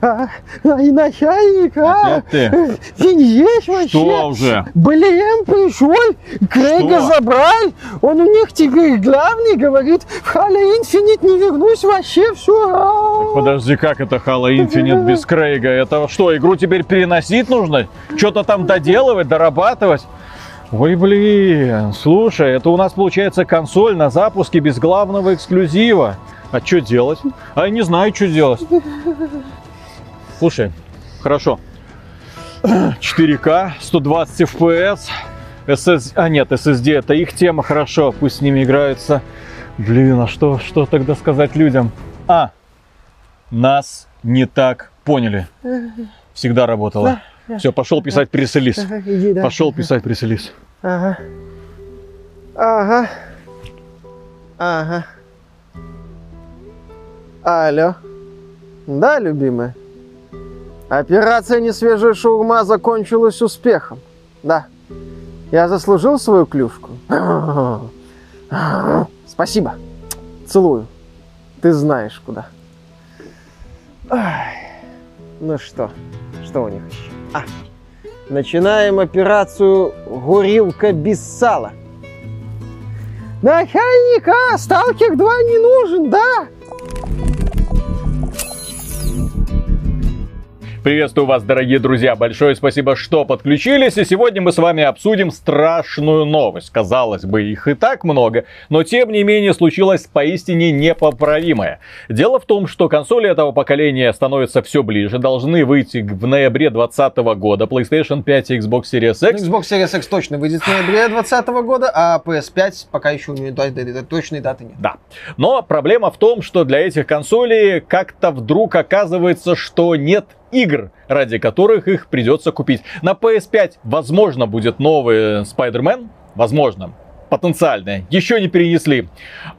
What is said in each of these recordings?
а, а, и начальник, а, ты? ты здесь вообще? Что уже? Блин, пришел, Крейга Что? забрал, он у них теперь главный, говорит, в Halo Infinite не вернусь вообще, все. Подожди, как это Halo Infinite без Крейга? Это что, игру теперь переносить нужно? Что-то там доделывать, дорабатывать? Ой, блин, слушай, это у нас получается консоль на запуске без главного эксклюзива. А что делать? А я не знаю, что делать. Слушай, хорошо. 4К, 120 FPS, SS... А нет, SSD это их тема, хорошо, пусть с ними играются. Блин, а что, что тогда сказать людям? А, нас не так поняли. Всегда работало. Все, пошел писать пресс-релиз. Да. Пошел писать пресс-релиз. Ага. Ага. Ага. Алло. Да, любимая? Операция «Несвежая шаурма» закончилась успехом. Да. Я заслужил свою клюшку? Спасибо. Целую. Ты знаешь куда. Ну что? Что у них еще? А, Начинаем операцию «Горилка без сала». Начальник, а, Сталкер 2 не нужен, да? Приветствую вас, дорогие друзья. Большое спасибо, что подключились. И сегодня мы с вами обсудим страшную новость. Казалось бы, их и так много, но тем не менее случилось поистине непоправимое. Дело в том, что консоли этого поколения становятся все ближе, должны выйти в ноябре 2020 года. PlayStation 5 и Xbox Series X. Xbox Series X точно выйдет в ноябре 2020 года, а PS5 пока еще у нее точной даты нет. Да. Но проблема в том, что для этих консолей как-то вдруг оказывается, что нет игр, ради которых их придется купить. На PS5, возможно, будет новый Spider-Man. Возможно. Потенциально. Еще не перенесли.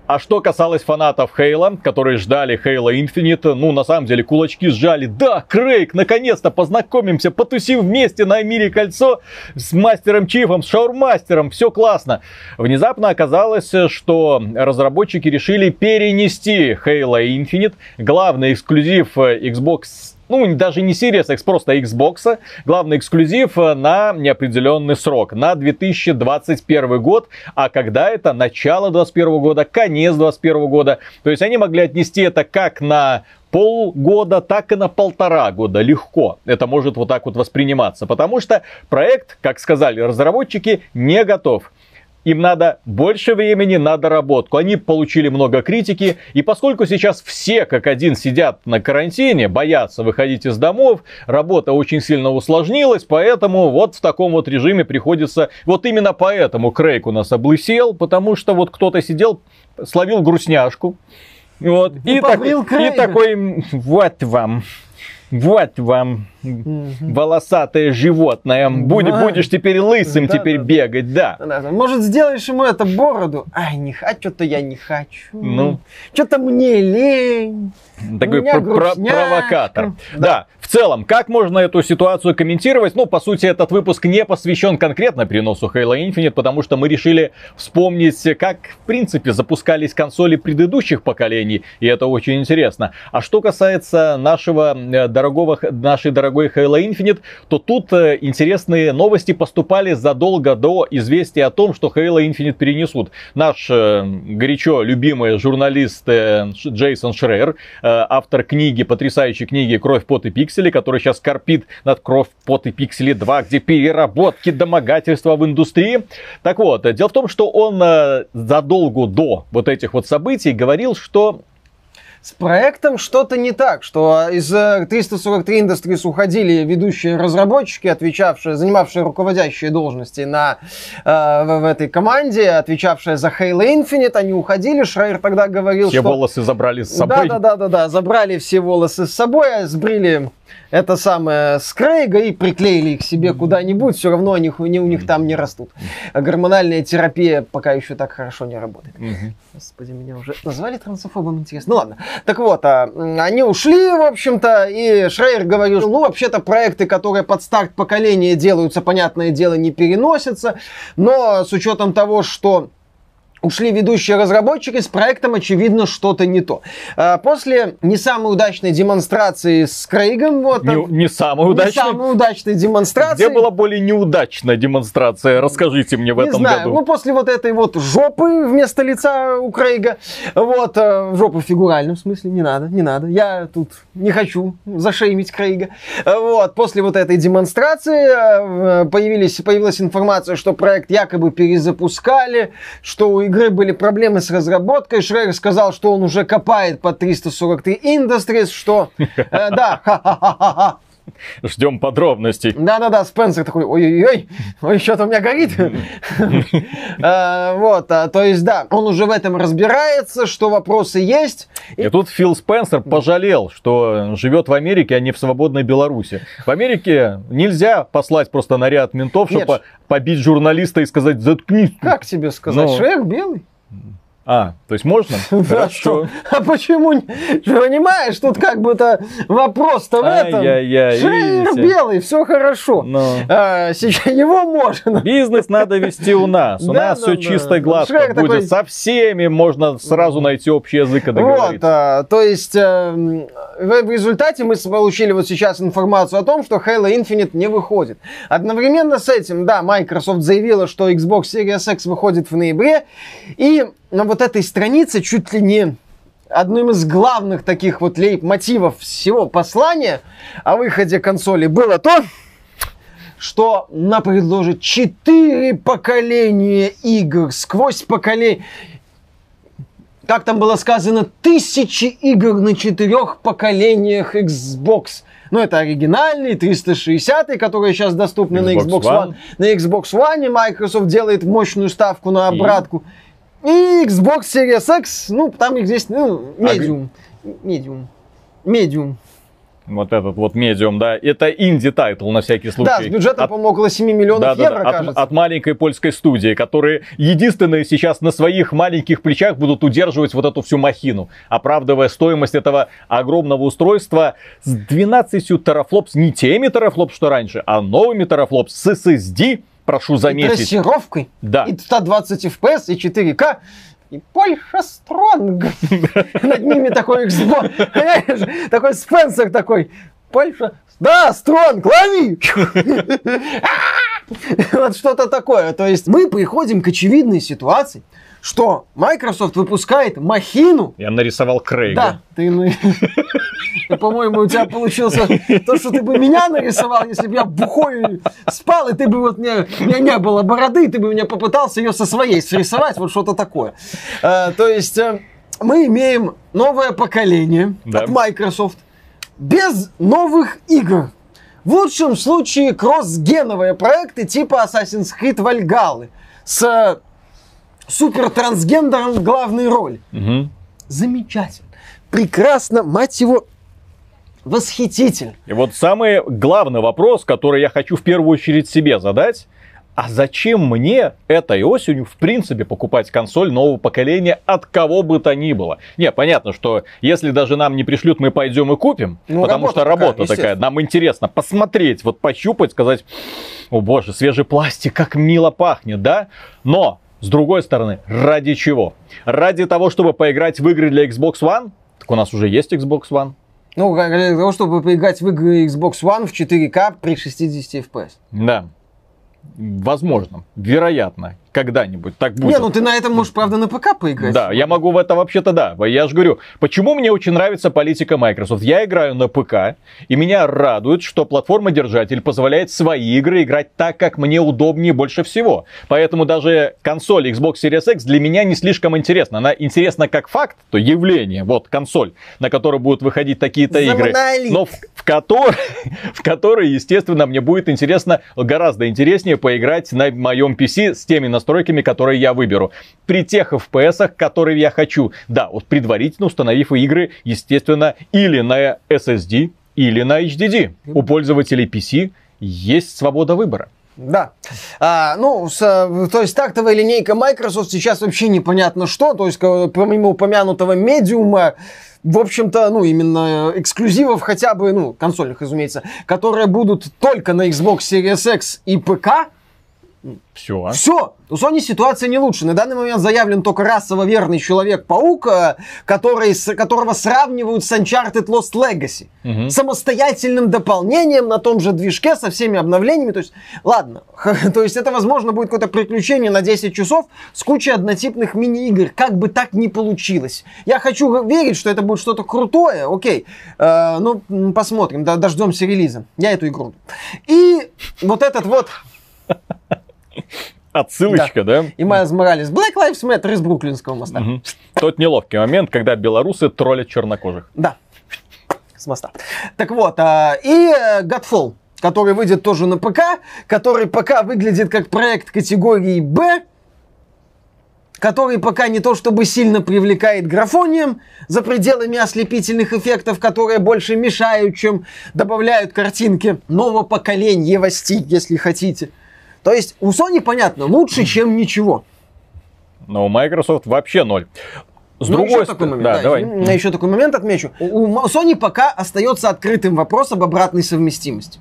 А что касалось фанатов Хейла, которые ждали Halo Infinite, ну, на самом деле, кулачки сжали. Да, Крейг, наконец-то познакомимся, потусим вместе на Мире Кольцо с Мастером Чифом, с Шаурмастером, все классно. Внезапно оказалось, что разработчики решили перенести Halo Infinite, главный эксклюзив Xbox ну, даже не Series X, просто Xbox, главный эксклюзив на неопределенный срок, на 2021 год, а когда это начало 2021 года, конец 2021 года. То есть они могли отнести это как на полгода, так и на полтора года легко. Это может вот так вот восприниматься, потому что проект, как сказали разработчики, не готов. Им надо больше времени на доработку. Они получили много критики. И поскольку сейчас все как один сидят на карантине, боятся выходить из домов, работа очень сильно усложнилась, поэтому вот в таком вот режиме приходится... Вот именно поэтому Крейг у нас облысел, потому что вот кто-то сидел, словил грустняшку. Вот, И и, так- и такой, вот вам, вот вам волосатое животное. Будь- Да. будешь теперь лысым, Да, теперь да, бегать, да. Да, да. Может, сделаешь ему это бороду? Ай, не хочу, то я не хочу. Ну. Что-то мне лень. Такой У меня пр- пр- грустняшка. провокатор. Да. Да. Целом, как можно эту ситуацию комментировать? Ну, по сути, этот выпуск не посвящен конкретно переносу Halo Infinite, потому что мы решили вспомнить, как, в принципе, запускались консоли предыдущих поколений, и это очень интересно. А что касается нашего э, дорогого, нашей дорогой Halo Infinite, то тут э, интересные новости поступали задолго до известия о том, что Halo Infinite перенесут. Наш э, горячо любимый журналист э, Джейсон Шрейер, э, автор книги, потрясающей книги «Кровь, пот и пиксели», который сейчас корпит над «Кровь, пот и пиксели 2», где переработки, домогательства в индустрии. Так вот, э, дело в том, что он э, задолго до вот этих вот событий говорил, что С проектом что-то не так, что из э, 343 Industries уходили ведущие разработчики, отвечавшие, занимавшие руководящие должности на, э, в, в этой команде, отвечавшие за Halo Infinite, они уходили. Шрайер тогда говорил, все что... волосы забрали с собой. Да, да, да, да, да. Забрали все волосы с собой, сбрили это самое с Крейга и приклеили их себе куда-нибудь. Все равно они, они у них там не растут. А гормональная терапия пока еще так хорошо не работает. Господи, меня уже назвали трансофобом, интересно. Ну ладно. Так вот, а, они ушли, в общем-то, и Шрейер говорил, ну, вообще-то проекты, которые под старт поколения делаются, понятное дело, не переносятся, но с учетом того, что ушли ведущие разработчики, с проектом, очевидно, что-то не то. А, после не самой удачной демонстрации с Крейгом, вот... Не, не самой удачной? Не самой удачной демонстрации. Где была более неудачная демонстрация? Расскажите мне в не этом знаю. году. Ну, после вот этой вот жопы вместо лица у Крейга, вот, э, жопы в фигуральном смысле, не надо, не надо. Я тут не хочу зашеймить Крейга. Вот, после вот этой демонстрации э, появились, появилась информация, что проект якобы перезапускали, что у игры были проблемы с разработкой. Шрейер сказал, что он уже копает по 343 Industries, что... э, Да, ха-ха-ха-ха. Ждем подробностей. Да-да-да, Спенсер такой, ой-ой-ой, ой, что-то у меня горит. А, Вот, а, то есть, да, он уже в этом разбирается, что вопросы есть. И тут Фил Спенсер пожалел, что живет в Америке, а не в свободной Беларуси. В Америке нельзя послать просто наряд ментов, чтобы побить журналиста и сказать «заткнись». Как тебе сказать, Ну. Шрек белый? А, то есть можно? Хорошо. А почему? понимаешь, тут как бы-то вопрос-то в этом. Видите? белый, все хорошо. Ну. А, Сейчас его можно. Бизнес надо вести у нас. У нас да, все чисто и гладко будет. Со всеми можно сразу найти общий язык и Вот, договориться. а, то есть э, в, результате мы получили вот сейчас информацию о том, что Halo Infinite не выходит. Одновременно с этим, да, Microsoft заявила, что Xbox Series X выходит в ноябре, и на вот этой странице чуть ли не одним из главных таких вот лейб-мотивов всего послания о выходе консоли было то, что она предложит четыре поколения игр сквозь поколение как там было сказано, тысячи игр на четырех поколениях Xbox. Ну, это оригинальный 360, которые сейчас доступны на Xbox Xbox One. One. На Xbox One Microsoft делает мощную ставку на обратку. И Xbox Series X, ну, там их здесь, ну, А Medium. Medium. Medium. Вот этот вот Medium, да. Это indie title на всякий случай. Да, с бюджетом, От- по-моему, около 7 миллионов Да, да, евро, да, от, кажется. от маленькой польской студии, которые единственные сейчас на своих маленьких плечах будут удерживать вот эту всю махину, оправдывая стоимость этого огромного устройства с 12 терафлопс, не теми терафлопс, что раньше, а новыми терафлопс с SSD, прошу И заметить. трассировкой. Да. И 120 FPS, и 4К. И Польша Стронг. Над ними такой Xbox. Такой Спенсер такой. Польша. Да, Стронг, лови! Вот что-то такое. То есть мы приходим к очевидной ситуации, что Microsoft выпускает махину, Я нарисовал Крейга. да, ты, ну, и, по-моему, у тебя получился то, что ты бы меня нарисовал, если бы я бухой спал, и ты бы вот мне, у меня не было бороды, и ты бы меня попытался ее со своей срисовать, вот что-то такое. Э, то есть э, мы имеем новое поколение Да. от Microsoft без новых игр. В лучшем случае кросс-геновые проекты типа Assassin's Creed Valhalla с э, супер трансгендером в главной роли. Мгм. Замечательно. Прекрасно, мать его, восхитительно. И вот самый главный вопрос, который я хочу в первую очередь себе задать. А зачем мне этой осенью, в принципе, покупать консоль нового поколения от кого бы то ни было? Не, понятно, что если даже нам не пришлют, мы пойдем и купим. Ну, потому работа что такая, работа такая. естественно. Нам интересно посмотреть, вот пощупать, сказать, о боже, свежий пластик, как мило пахнет, да? Но, с другой стороны, ради чего? Ради того, чтобы поиграть в игры для Xbox One? Так у нас уже есть Xbox One. Ну, для того, чтобы поиграть в игры Xbox One в 4К при 60 FPS. Да. Возможно, вероятно, когда-нибудь так будет. Не, ну ты на этом можешь, правда, на ПК поиграть. Да, я могу в это вообще-то да. Я же говорю, почему мне очень нравится политика Microsoft. Я играю на ПК, и меня радует, что платформа-держатель позволяет свои игры играть так, как мне удобнее больше всего. Поэтому даже консоль Xbox Series X для меня не слишком интересна. Она интересна как факт, то явление, вот консоль, на которой будут выходить такие-то игры. Но в, в которой, в которой, естественно, мне будет интересно, гораздо интереснее поиграть на моем PC с теми настройками, которые я выберу. При тех FPS, которые я хочу. Да, вот предварительно установив игры, естественно, или на SSD, или на HDD. У пользователей PC есть свобода выбора. Да. А, ну, с, э, то есть тактовая линейка Microsoft сейчас вообще непонятно что. То есть, ка- помимо упомянутого медиума, в общем-то, ну, именно эксклюзивов хотя бы, ну, консольных, разумеется, которые будут только на Xbox Series X и ПК, Все. Все. У Sony ситуация не лучше. На данный момент заявлен только расово верный Человек-паук, э, который, с- которого сравнивают с Uncharted Lost Legacy. Мгм. Самостоятельным дополнением на том же движке со всеми обновлениями. То есть, ладно, то есть это, возможно, будет какое-то приключение на 10 часов с кучей однотипных мини-игр. Как бы так ни получилось. Я хочу верить, что это будет что-то крутое, окей. Э, ну, посмотрим, дождемся релиза. Я эту игру. И вот этот вот Отсылочка, да? и Майлз Моралес. Black Lives Matter из Бруклинского моста. Мгм. Тот неловкий момент, когда белорусы троллят чернокожих. Да. С моста. Так вот, а, и э, Godfall, который выйдет тоже на ПК, который пока выглядит как проект категории Б, который пока не то чтобы сильно привлекает графонием за пределами ослепительных эффектов, которые больше мешают, чем добавляют картинки нового поколения если хотите. То есть у Sony, понятно, лучше, чем ничего. Но у Microsoft вообще ноль. С Ну, другой еще такой момент, да, да, давай. Я еще такой момент отмечу. У Sony пока остается открытым вопрос об обратной совместимости.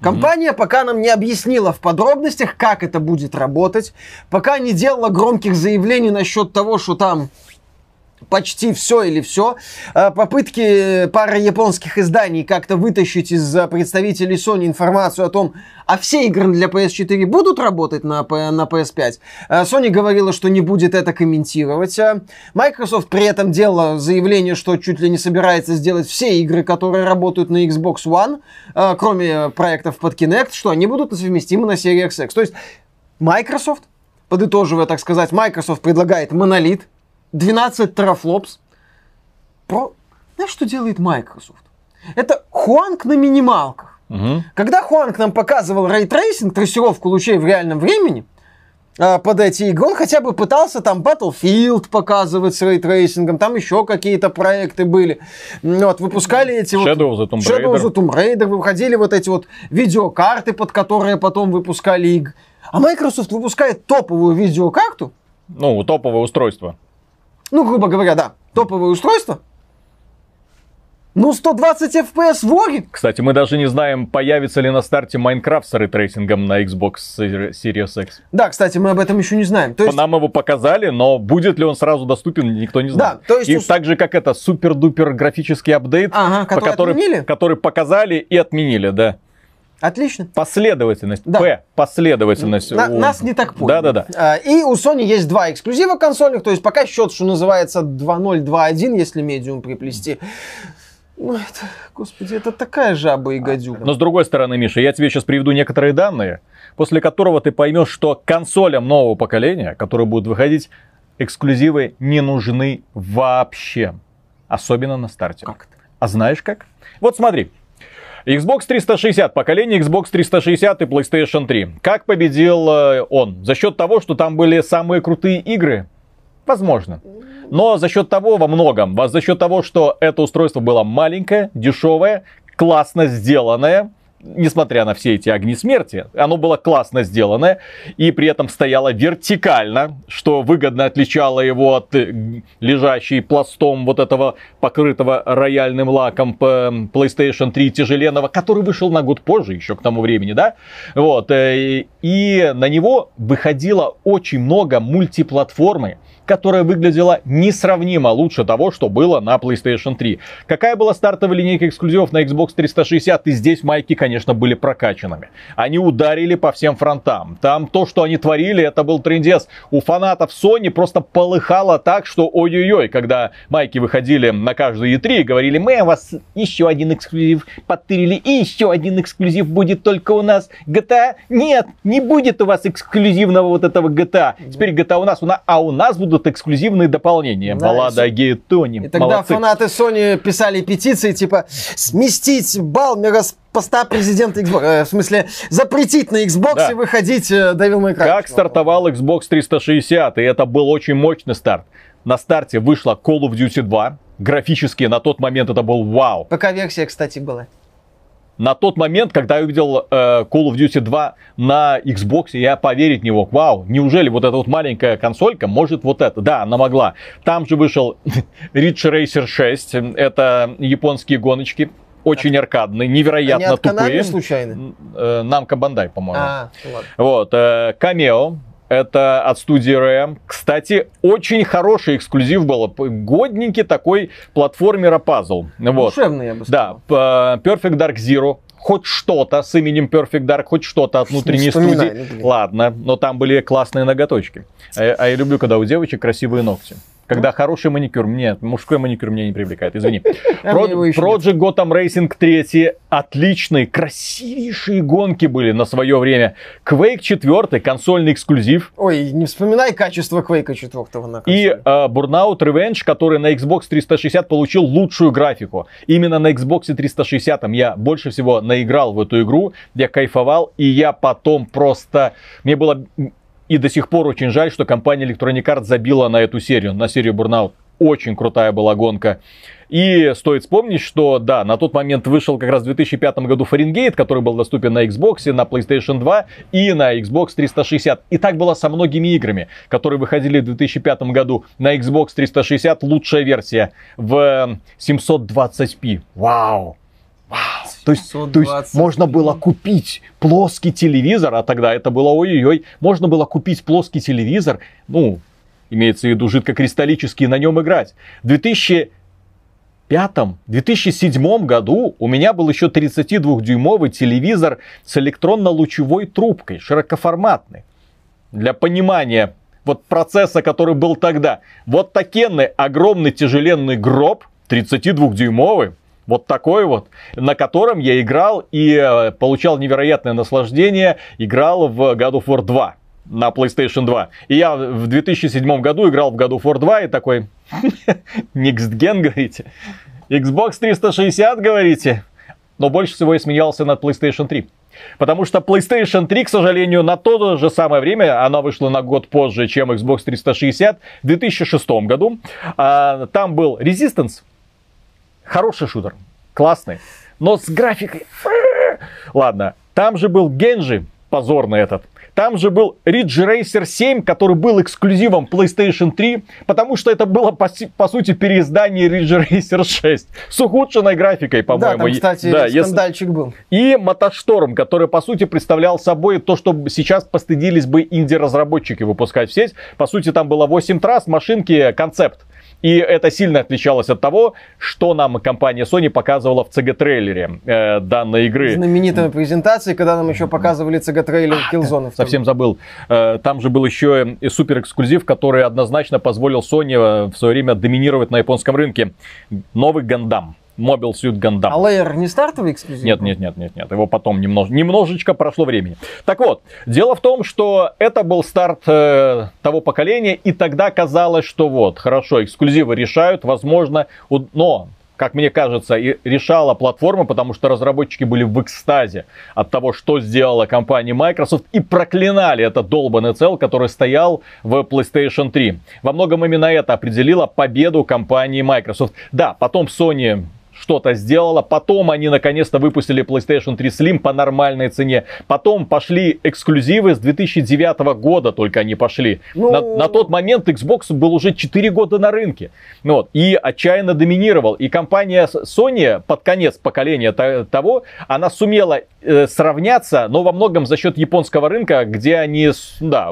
Компания пока нам не объяснила в подробностях, как это будет работать, пока не делала громких заявлений насчет того, что там почти все или все. Попытки пары японских изданий как-то вытащить из э, представителей Sony информацию о том, а все игры для PS4 будут работать на, на PS5. Э, Sony говорила, что не будет это комментировать. Э, Microsoft при этом делала заявление, что чуть ли не собирается сделать все игры, которые работают на Xbox One, э, кроме проектов под Kinect, что они будут совместимы на Series X. То есть Microsoft, подытоживая, так сказать, Microsoft предлагает монолит, 12 терафлопс. Про... Знаешь, что делает Microsoft? Это Хуанг на минималках. Мгм. Когда Хуанг нам показывал ray tracing, трассировку лучей в реальном времени, а, под эти игры, он хотя бы пытался там Battlefield показывать с ray tracing ом, там еще какие-то проекты были. Вот, выпускали эти вот... Shadow of the Tomb Shadow Raider. the Tomb Raider, выходили вот эти вот видеокарты, под которые потом выпускали игры. А Microsoft выпускает топовую видеокарту, Ну, топовое устройство. Ну, грубо говоря, да, топовое устройство, ну, 120 FPS в Ori. Кстати, мы даже не знаем, появится ли на старте Minecraft с ray tracing ом на Xbox Series X. Да, кстати, мы об этом еще не знаем. То есть, Нам его показали, но будет ли он сразу доступен, никто не знает. Да, то есть И так же, как это супер-дупер графический апдейт, Ага, который который, отменили? который показали и отменили, да. Отлично. Последовательность. Да. П. Последовательность. На- у- нас не так поняли. Да-да-да. А, И у Sony есть два эксклюзива консольных, то есть пока счет, что называется, 2.0, 2.1, если медиум приплести. Ну, это, господи, это такая жаба и гадюка. Но с другой стороны, Миша, я тебе сейчас приведу некоторые данные, после которого ты поймешь, что консолям нового поколения, которые будут выходить, эксклюзивы не нужны вообще. Особенно на старте. Как это? А знаешь как? Вот смотри. Xbox 360, поколение Xbox 360 и PlayStation 3. Как победил э, он? За счет того, что там были самые крутые игры? Возможно. Но за счет того, во многом, за счет того, что это устройство было маленькое, дешевое, классно сделанное, несмотря на все эти огни смерти, оно было классно сделанное и при этом стояло вертикально, что выгодно отличало его от э, лежащей пластом вот этого покрытого рояльным лаком PlayStation 3 тяжеленного, который вышел на год позже еще к тому времени, да? Вот. э, И на него выходило очень много мультиплатформы, которая выглядела несравнимо лучше того, что было на PlayStation 3. Какая была стартовая линейка эксклюзивов на Xbox 360? И здесь майки, конечно, были прокачанными. Они ударили по всем фронтам. Там то, что они творили, это был трендец. У фанатов Sony просто полыхало так, что ой-ой-ой, когда майки выходили на каждую E3 и говорили, мы вас еще один эксклюзив подтырили, и еще один эксклюзив будет только у нас. GTA? Нет, не будет у вас эксклюзивного вот этого GTA. Теперь GTA у нас, у нас а у нас будут эксклюзивные дополнения. Да, Баллада о Гейтоне. И тогда Молодцы. фанаты Sony писали петиции, типа, сместить Балмера с поста президента Xbox. Э, в смысле, запретить на Xbox Да. и выходить э, Devil May Cry. Как стартовал Xbox 360, и это был очень мощный старт. На старте вышла Call of Duty 2. Графически на тот момент это был вау. ПК-версия, кстати, была. На тот момент, когда я увидел э, Call of Duty 2 на Xbox, я поверить не мог. Вау, неужели вот эта вот маленькая консолька может вот это? Да, она могла. Там же вышел Ridge Racer 6. Это японские гоночки. очень аркадные, невероятно Они от тупые. случайно? Э, Намка Бандай, по-моему. А, ладно. Вот, э, Камео, это от студии RAM. Кстати, очень хороший эксклюзив был. Годненький такой платформера пазл. Вот. Душевный, я бы Да, сказал. п- Perfect Dark Zero. Хоть что-то с именем Perfect Dark, хоть что-то от внутренней студии. Ладно, но там были классные ноготочки. А, я- а я люблю, когда у девочек красивые ногти. Когда хороший маникюр, нет, мужской маникюр меня не привлекает, извини. А мне Project Gotham Racing 3 отличные, красивейшие гонки были на свое время. Quake 4 консольный эксклюзив. Ой, не вспоминай качество Quake 4 на И консоли. э, Burnout Revenge, который на Xbox 360 получил лучшую графику. Именно на Xbox 360 я больше всего наиграл в эту игру, я кайфовал, и я потом просто... Мне было и до сих пор очень жаль, что компания Electronic Arts забила на эту серию, на серию Burnout. Очень крутая была гонка. И стоит вспомнить, что да, на тот момент вышел как раз в 2005 году Фаренгейт, который был доступен на Xbox, на PlayStation 2 и на Xbox 360. И так было со многими играми, которые выходили в 2005 году на Xbox 360. Лучшая версия в 720p. Вау! Вау! То есть, то есть 720p. можно было купить плоский телевизор, а тогда это было ой-ой-ой, можно было купить плоский телевизор, ну, имеется в виду жидкокристаллический, на нем играть. В 2005-2007 году у меня был еще 32-дюймовый телевизор с электронно-лучевой трубкой, широкоформатный. Для понимания вот процесса, который был тогда. Вот такенный огромный тяжеленный гроб, 32-дюймовый, вот такой вот, на котором я играл и э, получал невероятное наслаждение, играл в God of War 2 на PlayStation 2. И я в 2007 году играл в God of War 2 и такой, Next Gen, говорите? Xbox 360, говорите? Но больше всего я смеялся над PlayStation 3. Потому что PlayStation 3, к сожалению, на то же самое время, она вышла на год позже, чем Xbox 360, в 2006 году. А, там был Resistance, хороший шутер, классный, но с графикой... Ладно, там же был Генджи, позорный этот. Там же был Ridge Racer 7, который был эксклюзивом PlayStation 3, потому что это было, по, по сути, переиздание Ridge Racer 6 с ухудшенной графикой, Да, по-моему. там, кстати, Да, если- скандальчик был. и Мотошторм, который, по сути, представлял собой то, что сейчас постыдились бы инди-разработчики выпускать в сеть. По сути, там было 8 трасс, машинки, концепт. И это сильно отличалось от того, что нам компания Sony показывала в CG-трейлере э, данной игры. Знаменитая презентация, когда нам еще показывали CG-трейлер Killzone. Совсем забыл. Э, Там же был еще и супер эксклюзив, который однозначно позволил Sony э, в свое время доминировать на японском рынке. Новый Гандам. Mobile Suit Gundam. А Layer не стартовый эксклюзив? Нет, нет, нет, нет, нет. Его потом немнож... немножечко прошло времени. Так вот, дело в том, что это был старт э, того поколения, и тогда казалось, что вот, хорошо, эксклюзивы решают, возможно, у- но как мне кажется, и решала платформа, потому что разработчики были в экстазе от того, что сделала компания Microsoft, и проклинали этот долбанный цел, который стоял в PlayStation 3. Во многом именно это определило победу компании Microsoft. Да, потом Sony что-то сделала. Потом они наконец-то выпустили PlayStation 3 Slim по нормальной цене. Потом пошли эксклюзивы с 2009 года только они пошли. Ну- На, на тот момент Xbox был уже 4 года на рынке. Вот, и отчаянно доминировал. И компания Sony под конец поколения то- того, она сумела э, сравняться, но во многом за счет японского рынка, где они да,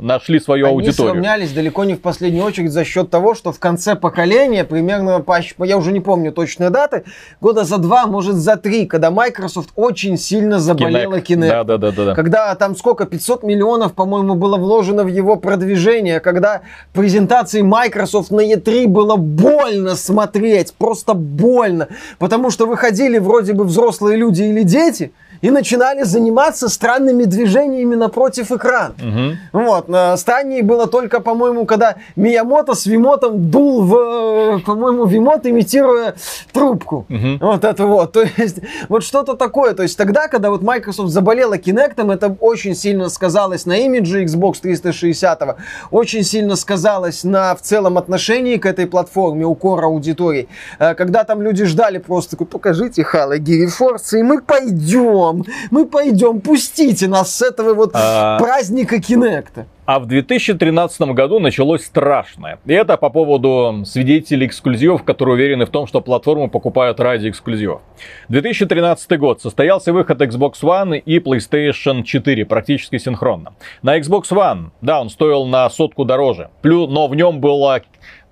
нашли свою Они аудиторию. сравнялись далеко не в последнюю очередь за счет того, что в конце поколения, примерно, я уже не помню точные даты, года за два, может за три, когда Microsoft очень сильно заболела Kinect. Да, да, да, да, да. Когда там сколько, 500 миллионов, по-моему, было вложено в его продвижение, когда презентации Microsoft на E3 было больно смотреть, просто больно, потому что выходили вроде бы взрослые люди или дети и начинали заниматься странными движениями напротив экрана. Мгм. Вот, на Стании было только, по-моему, когда Миямото с Вимотом дул в, э, по-моему, Вимот, имитируя трубку. Мгм. Вот это вот. То есть, вот что-то такое. То есть, тогда, когда вот Microsoft заболела Kinect, это очень сильно сказалось на имидже Xbox 360, очень сильно сказалось на в целом отношении к этой платформе, укор аудитории. Э, Когда там люди ждали просто, покажите Halo Gear Force, и мы пойдем, мы пойдем, пустите нас с этого вот А. праздника Кинекта. А в 2013 году началось страшное. И это по поводу свидетелей эксклюзивов, которые уверены в том, что платформу покупают ради эксклюзивов. 2013 год. Состоялся выход Xbox One и PlayStation 4 практически синхронно. На Xbox One, да, он стоил на сотку дороже. Плюс, но в нем было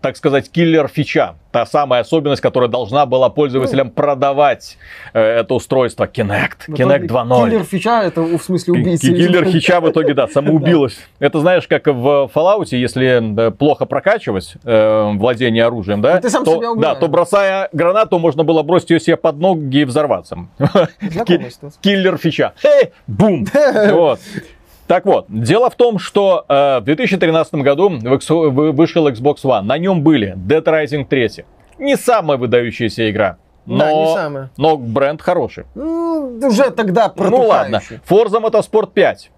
так сказать, киллер фича. Та самая особенность, которая должна была пользователям ну, продавать э, это устройство Kinect. Kinect 2.0. Киллер фича, это в смысле убийцы. Киллер фича в итоге, да, самоубилась. Это знаешь, как в Fallout, если плохо прокачивать э, владение оружием, да, ты сам то, себя да, то бросая гранату, можно было бросить ее себе под ноги и взорваться. Киллер фича. Бум! Вот. Так вот, дело в том, что э, в 2013 году вышел Xbox One. На нем были Dead Rising 3. Не самая выдающаяся игра. Но, да, не самая. но бренд хороший. Ну, уже тогда Ну ладно. Forza Motorsport 5.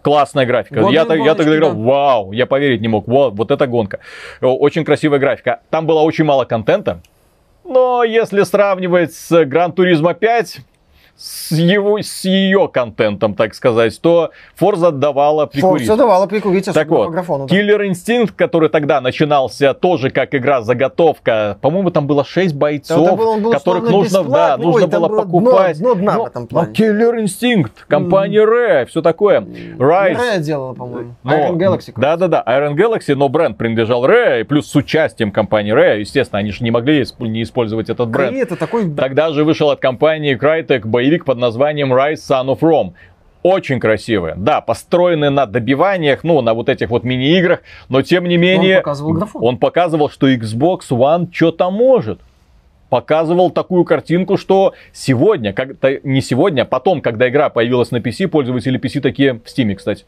Классная графика. я, я тогда говорил, вау, я поверить не мог. Вот, вот эта гонка. Очень красивая графика. Там было очень мало контента. Но если сравнивать с Gran Turismo 5, с, его, с ее контентом, так сказать, то Forza давала прикурить. Forza давала прикурить, так вот, графону. Да. Killer Instinct, который тогда начинался тоже как игра-заготовка, по-моему, там было 6 бойцов, был, был которых нужно, да, нужно было, было покупать. Дно, дно дна но, в этом плане. Но Killer Instinct, компания mm. Rare, все такое. Rise. Rare делала, по-моему. Iron Galaxy. Да-да-да, Iron Galaxy, но бренд принадлежал Rare, и плюс с участием компании Rare, естественно, они же не могли не использовать этот бренд. это такой... Тогда же вышел от компании Crytek боевик под названием Rise Son of Rome. Очень красивые. Да, построены на добиваниях, ну, на вот этих вот мини-играх, но тем не менее... Он показывал графон. Он показывал, что Xbox One что-то может показывал такую картинку, что сегодня, как не сегодня, а потом, когда игра появилась на PC, пользователи PC такие, в Steam, кстати,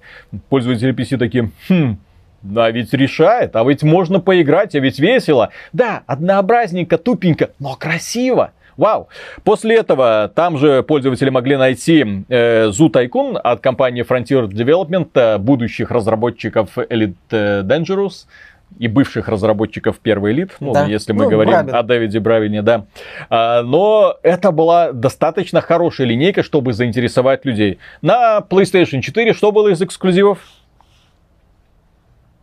пользователи PC такие, хм, да ведь решает, а ведь можно поиграть, а ведь весело. Да, однообразненько, тупенько, но красиво. Вау! После этого там же пользователи могли найти э, Zoo Tycoon от компании Frontier Development, э, будущих разработчиков Elite Dangerous и бывших разработчиков первой элит, ну, да. если мы ну, говорим Брабин. о Дэвиде Бравине, да. А, но это была достаточно хорошая линейка, чтобы заинтересовать людей. На PlayStation 4 что было из эксклюзивов?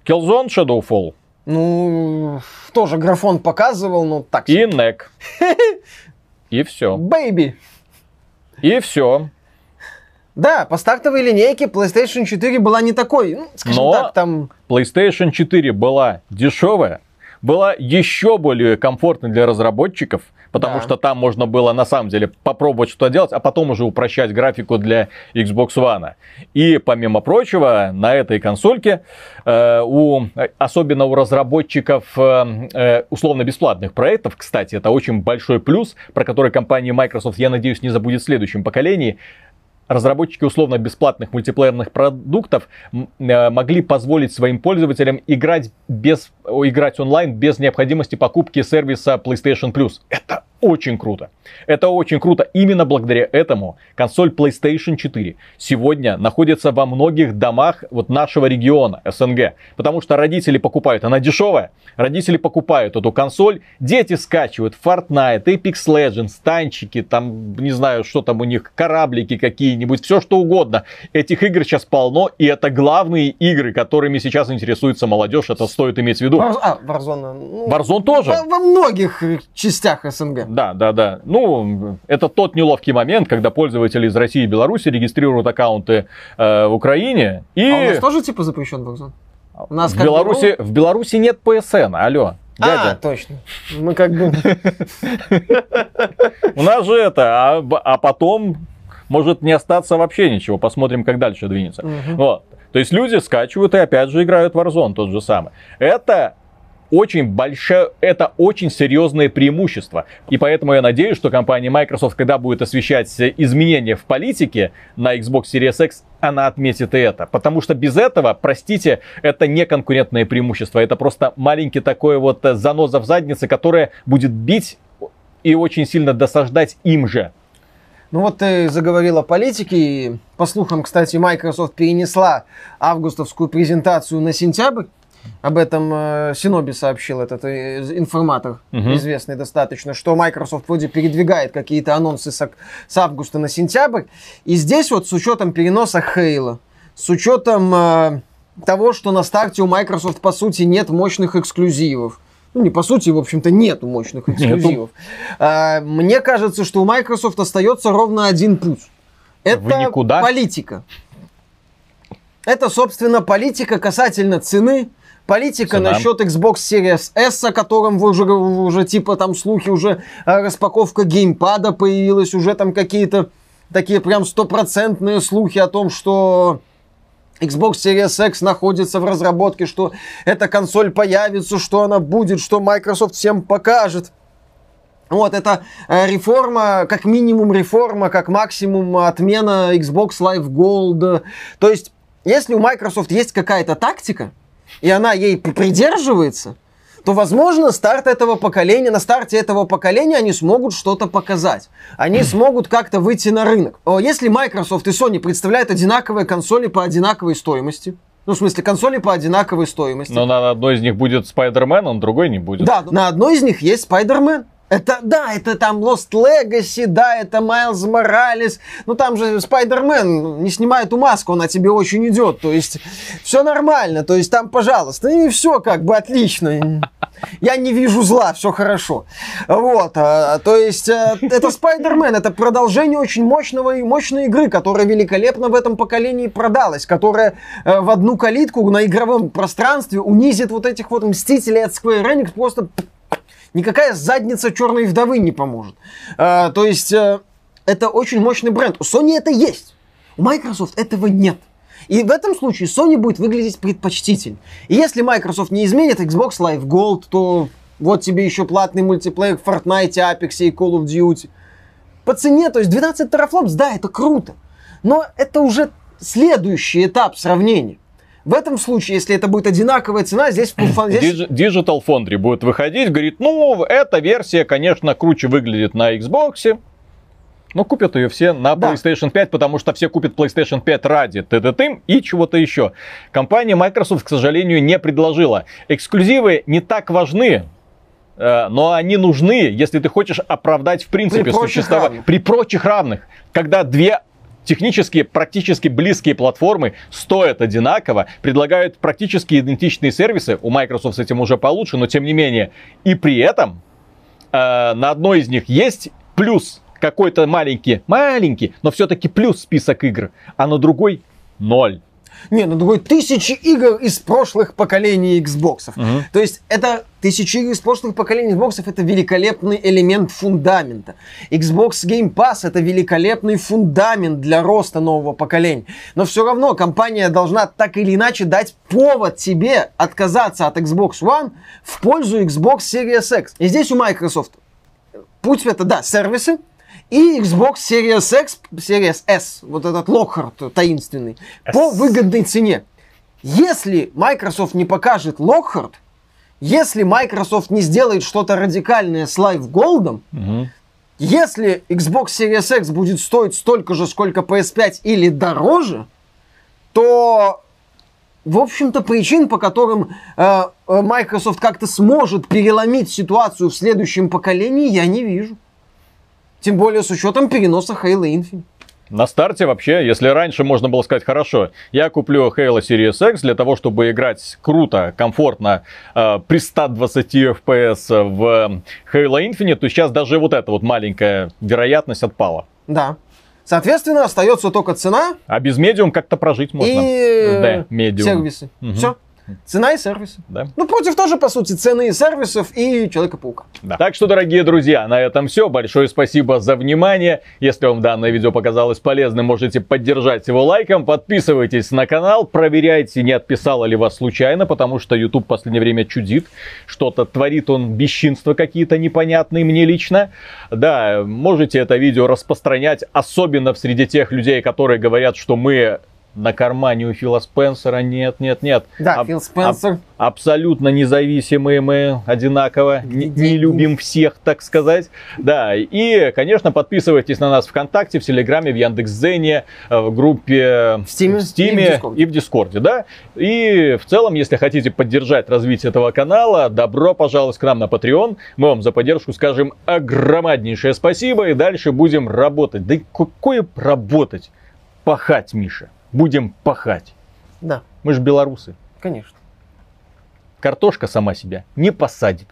Killzone Shadowfall. Ну, тоже графон показывал, но так. И NEC. И все. Бэйби. И все. Да, по стартовой линейке PlayStation 4 была не такой, ну, скажем Но так, там... PlayStation 4 была дешевая, была еще более комфортной для разработчиков, потому да. что там можно было на самом деле попробовать что-то делать, а потом уже упрощать графику для Xbox One. И помимо прочего, на этой консольке, э, у, особенно у разработчиков э, э, условно-бесплатных проектов, кстати, это очень большой плюс, про который компания Microsoft, я надеюсь, не забудет в следующем поколении, разработчики условно-бесплатных мультиплеерных продуктов э, могли позволить своим пользователям играть, без, играть онлайн без необходимости покупки сервиса PlayStation Plus. Это очень круто. Это очень круто. Именно благодаря этому консоль PlayStation 4 сегодня находится во многих домах вот нашего региона, СНГ. Потому что родители покупают, она дешевая, родители покупают эту консоль, дети скачивают Fortnite, Apex Legends, танчики, там, не знаю, что там у них, кораблики какие-нибудь, все что угодно. Этих игр сейчас полно, и это главные игры, которыми сейчас интересуется молодежь, это стоит иметь в виду. А, Warzone. Ну, Warzone тоже. Во, во многих частях СНГ. Да, да, да. Ну, это тот неловкий момент, когда пользователи из России и Беларуси регистрируют аккаунты э, в Украине. И... А у нас тоже типа запрещен Warzone? У нас в, Беларуси, бы... в Беларуси нет PSN, алло. Дядя. А, точно. Мы как бы... У нас же это, а, а потом может не остаться вообще ничего. Посмотрим, как дальше двинется. Вот. То есть люди скачивают и опять же играют в Warzone тот же самый. Это очень большое, это очень серьезное преимущество. И поэтому я надеюсь, что компания Microsoft, когда будет освещать изменения в политике на Xbox Series X, она отметит и это. Потому что без этого, простите, это не конкурентное преимущество. Это просто маленький такой вот заноза в заднице, которая будет бить и очень сильно досаждать им же. Ну вот ты заговорил о политике. По слухам, кстати, Microsoft перенесла августовскую презентацию на сентябрь. Об этом э, Синоби сообщил этот э, информатор, угу. известный достаточно, что Microsoft вроде передвигает какие-то анонсы с, с августа на сентябрь. И здесь вот с учетом переноса Хейла, с учетом э, того, что на старте у Microsoft, по сути, нет мощных эксклюзивов. Ну, не по сути, в общем-то, нету мощных эксклюзивов. А, мне кажется, что у Microsoft остается ровно один путь. Это никуда? политика. Это, собственно, политика касательно цены, политика Цена. насчет Xbox Series S, о котором вы уже, уже типа там слухи, уже а, распаковка геймпада появилась, уже там какие-то такие прям стопроцентные слухи о том, что Xbox Series X находится в разработке, что эта консоль появится, что она будет, что Microsoft всем покажет. Вот, это э, реформа, как минимум реформа, как максимум отмена Xbox Live Gold. То есть, если у Microsoft есть какая-то тактика, и она ей придерживается, то, возможно, старт этого поколения, на старте этого поколения они смогут что-то показать. Они смогут как-то выйти на рынок. Если Microsoft и Sony представляют одинаковые консоли по одинаковой стоимости, ну, в смысле, консоли по одинаковой стоимости. Но на одной из них будет Spider-Man, а на другой не будет. Да, на одной из них есть Spider-Man. Это, да, это там Lost Legacy, да, это Майлз Моралес. Ну, там же Спайдермен не снимает эту маску, она тебе очень идет. То есть, все нормально. То есть, там, пожалуйста, и все как бы отлично. Я не вижу зла, все хорошо. Вот, а, то есть, э, это Спайдермен, это продолжение очень мощного и мощной игры, которая великолепно в этом поколении продалась, которая э, в одну калитку на игровом пространстве унизит вот этих вот Мстителей от Square Enix просто никакая задница черной вдовы не поможет. А, то есть, э, это очень мощный бренд. У Sony это есть. У Microsoft этого нет. И в этом случае Sony будет выглядеть предпочтительней. И если Microsoft не изменит Xbox Live Gold, то вот тебе еще платный мультиплеер в Fortnite, Apex и Call of Duty. По цене, то есть 12 терафлопс, да, это круто. Но это уже следующий этап сравнения. В этом случае, если это будет одинаковая цена, здесь... здесь... Digi- Digital Foundry будет выходить, говорит, ну, эта версия, конечно, круче выглядит на Xbox, но купят ее все на Да. PlayStation 5, потому что все купят PlayStation 5 ради ТТТ и чего-то еще. Компания Microsoft, к сожалению, не предложила. Эксклюзивы не так важны, э, но они нужны, если ты хочешь оправдать в принципе При существование. При прочих равных. Когда две технически практически близкие платформы стоят одинаково, предлагают практически идентичные сервисы. У Microsoft с этим уже получше, но тем не менее. И при этом э, на одной из них есть плюс какой-то маленький, маленький, но все-таки плюс список игр, а на другой ноль. Не, ну другой тысячи игр из прошлых поколений Xbox. Мгм. То есть это тысячи игр из прошлых поколений Xbox это великолепный элемент фундамента. Xbox Game Pass это великолепный фундамент для роста нового поколения. Но все равно компания должна так или иначе дать повод тебе отказаться от Xbox One в пользу Xbox Series X. И здесь у Microsoft путь это, да, сервисы, и Xbox Series X, Series S, вот этот Lockhart таинственный, по выгодной цене. Если Microsoft не покажет Lockhart, если Microsoft не сделает что-то радикальное с Live Gold, Мгм. если Xbox Series X будет стоить столько же, сколько PS5 или дороже, то, в общем-то, причин, по которым э, э, Microsoft как-то сможет переломить ситуацию в следующем поколении, я не вижу. Тем более с учетом переноса Halo Infinite. На старте вообще, если раньше можно было сказать, хорошо, я куплю Halo Series X для того, чтобы играть круто, комфортно, э, при 120 FPS в Halo Infinite, то сейчас даже вот эта вот маленькая вероятность отпала. Да. Соответственно, остается только цена А без медиум как-то прожить можно. и Да, медиум. сервисы. Мгм. Все. Цена и сервисы. Да. Ну, против тоже, по сути, цены и сервисов и Человека-паука. Да. Так что, дорогие друзья, на этом все. Большое спасибо за внимание. Если вам данное видео показалось полезным, можете поддержать его лайком. Подписывайтесь на канал, проверяйте, не отписало ли вас случайно, потому что YouTube в последнее время чудит. Что-то творит он бесчинства какие-то непонятные мне лично. Да, можете это видео распространять, особенно в среди тех людей, которые говорят, что мы на кармане у Фила Спенсера. Нет, нет, нет. Да, Аб- Фил Спенсер. аб- абсолютно независимые мы, одинаково. Не, не любим всех, так сказать. Да, и, конечно, подписывайтесь на нас ВКонтакте, в Телеграме, в Яндекс.Зене, э, в группе В Стиме в Стиме и в Дискорде. да. И в целом, если хотите поддержать развитие этого канала, добро пожаловать к нам на Patreon. Мы вам за поддержку скажем огромнейшее спасибо и дальше будем работать. Да какое работать? Пахать, Миша. Будем пахать. Да. Мы же белорусы. Конечно. Картошка сама себя не посадит.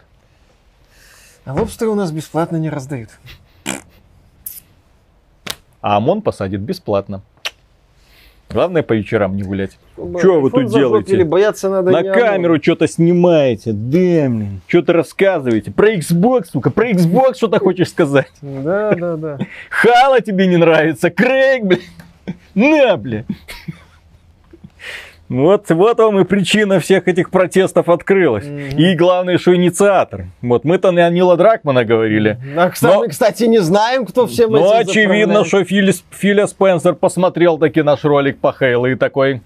А лобстеры у нас бесплатно не раздают. А ОМОН посадит бесплатно. Главное по вечерам не гулять. Чё вы тут делаете? бояться надо На камеру что-то снимаете. Да, блин. Что-то рассказываете. Про Xbox, сука, про Xbox что-то хочешь сказать. Да, да, да. Хала тебе не нравится. Крейг, блин. На, блин. Вот, вот вам и причина всех этих протестов открылась. Мгм. И главное, что инициатор. Вот мы-то на Нила Дракмана говорили. А, кстати, Но- мы, кстати, не знаем, кто всем Ну, очевидно, заправляет. что Фили, Филя Спенсер посмотрел таки наш ролик по Хейлу и такой,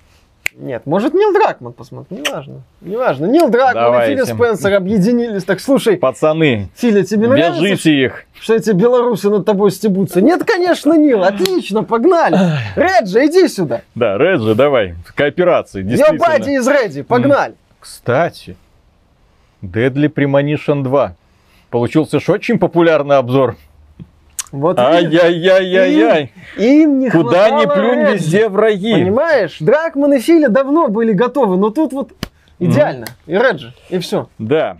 Нет, может Нил Дракман посмотрит, неважно. Неважно. Нил Дракман Давайте. и Филя Спенсер объединились. Так, слушай, пацаны, Филя, тебе нравится, вяжите их. что эти белорусы над тобой стебутся? Нет, конечно, Нил, отлично, погнали. Реджи, иди сюда. Да, Реджи, давай, в кооперации, действительно. бади из Реди, погнали. Кстати, Deadly Premonition 2. Получился ж очень популярный обзор. Вот Ай-яй-яй-яй-яй. им не Куда ни плюнь, Реджи. везде враги. Понимаешь, Дракман и Филя давно были готовы, но тут вот идеально. И Реджи, и все. Да.